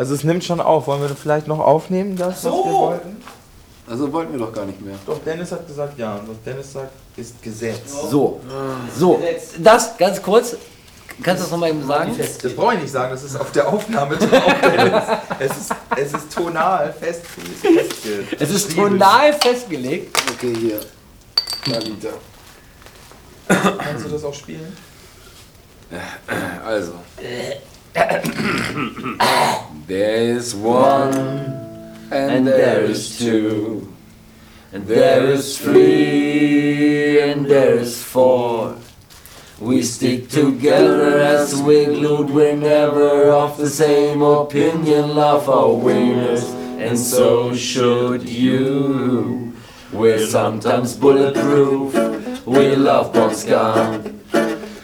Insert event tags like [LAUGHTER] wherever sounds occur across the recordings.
Also es nimmt schon auf. Wollen wir vielleicht noch aufnehmen, das, was wir wollten? Also wollten wir doch gar nicht mehr. Doch, Dennis hat gesagt ja. Und Dennis sagt, ist Gesetz. So, so, das ganz kurz. Kannst du das nochmal eben sagen? Das brauche ich nicht sagen, das ist auf der Aufnahme drauf. [LAUGHS] Dennis. es, ist, es ist tonal fest, festge Es ist tonal festgelegt. Okay, hier. Marita. Kannst du das auch spielen? Also. There is one and there is two. And there is three, and there is four. We stick together as we glued, we're never of the same opinion, love our winners, and so should you. We're sometimes bulletproof, we love Bosca,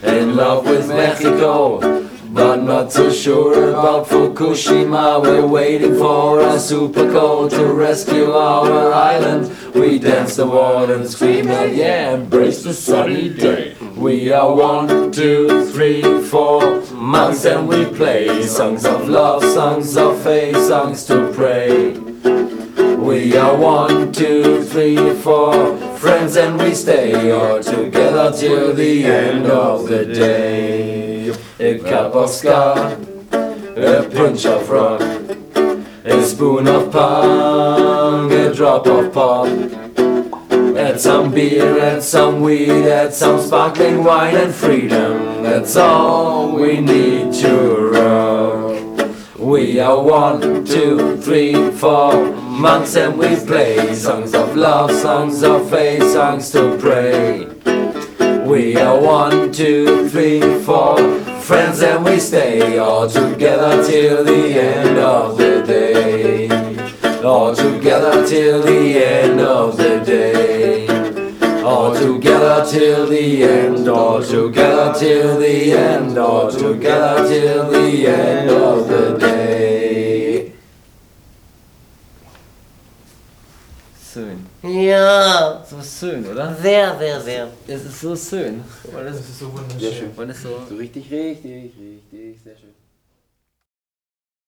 in love with Mexico. But not so sure about Fukushima. We're waiting for a super cold to rescue our island. We dance the water and scream out, yeah, embrace the sunny day. We are one, two, three, four monks and we play songs of love, songs of faith, songs to pray. We are one, two, three, four friends and we stay all together till the end of the day. A cup of ska, a pinch of rock, a spoon of punk, a drop of pop. Add some beer, add some weed, add some sparkling wine and freedom. That's all we need to rock. We are one, two, three, four monks and we play songs of love, songs of faith, songs to pray. We are one, two, three, four friends and we stay all together till the end of the day. All together till the end of the day. All together till the end, all together till the end, all together till the end of the day. Schön. Ja, So schön, oder? sehr, sehr, sehr. Es ist so schön. Weil das, Das ist so wunderschön. Sehr schön. weil das so So richtig, richtig, richtig, sehr schön.